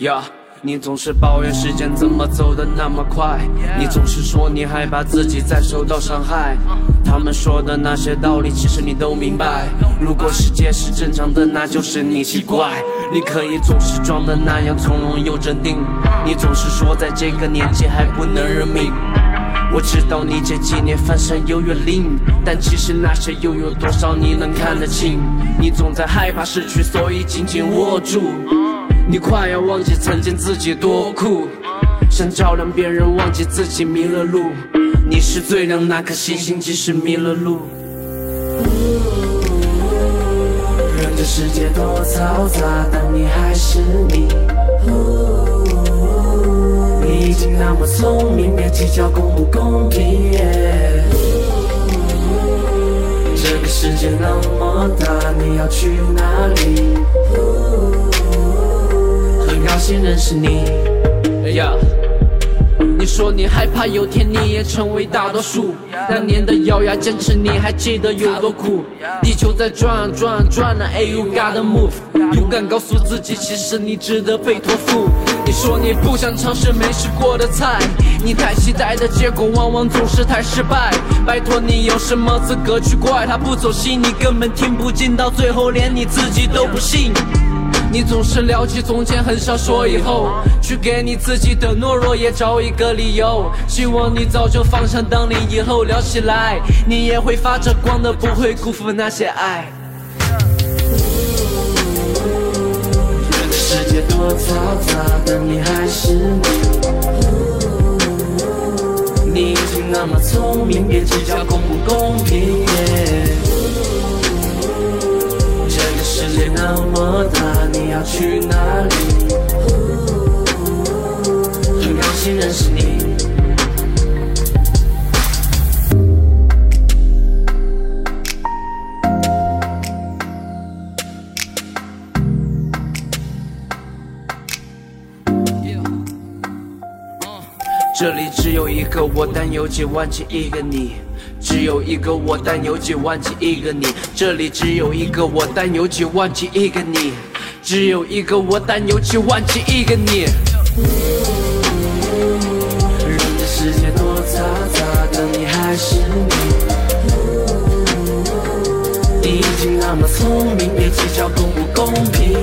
呀。你总是抱怨时间怎么走得那么快，你总是说你害怕自己再受到伤害。他们说的那些道理，其实你都明白。如果世界是正常的，那就是你奇怪。你可以总是装的那样从容又镇定，你总是说在这个年纪还不能认命。我知道你这几年翻山又越岭，但其实那些又有多少你能看得清？你总在害怕失去，所以紧紧握住。你快要忘记曾经自己多酷，想照亮别人，忘记自己迷了路。你是最亮那颗星星，即使迷了路。任这世界多嘈杂，但你还是你。你已经那么聪明，别计较公不公平。这个世界那么大，你要去哪认识你。你说你害怕有天你也成为大多数，那年的咬牙坚持你还记得有多苦？地球在转啊转啊转啊，Hey you gotta move，勇敢告诉自己，其实你值得被托付。你说你不想尝试没试过的菜，你太期待的结果往往总是太失败。拜托你有什么资格去怪他不走心？你根本听不进，到最后连你自己都不信。你总是聊起从前，很少说以后。去给你自己的懦弱也找一个理由。希望你早就放下当你以后聊起来，你也会发着光的，不会辜负那些爱。世界多嘈杂，但你还是你。你已经那么聪明，别计较公不公平。世界那么大，你要去哪里？很高兴认识你。这里只有一个我，但有几万几亿个你。只有一个我，但有几万几亿个你。这里只有一个我，但有几万几亿个你。只有一个我，但有几万几亿个你。人的世界多嘈杂，但你还是你。你已经那么聪明，别计较公不公平。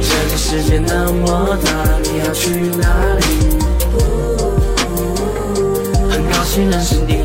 这个世界那么大，你要去哪里？很高兴认识你。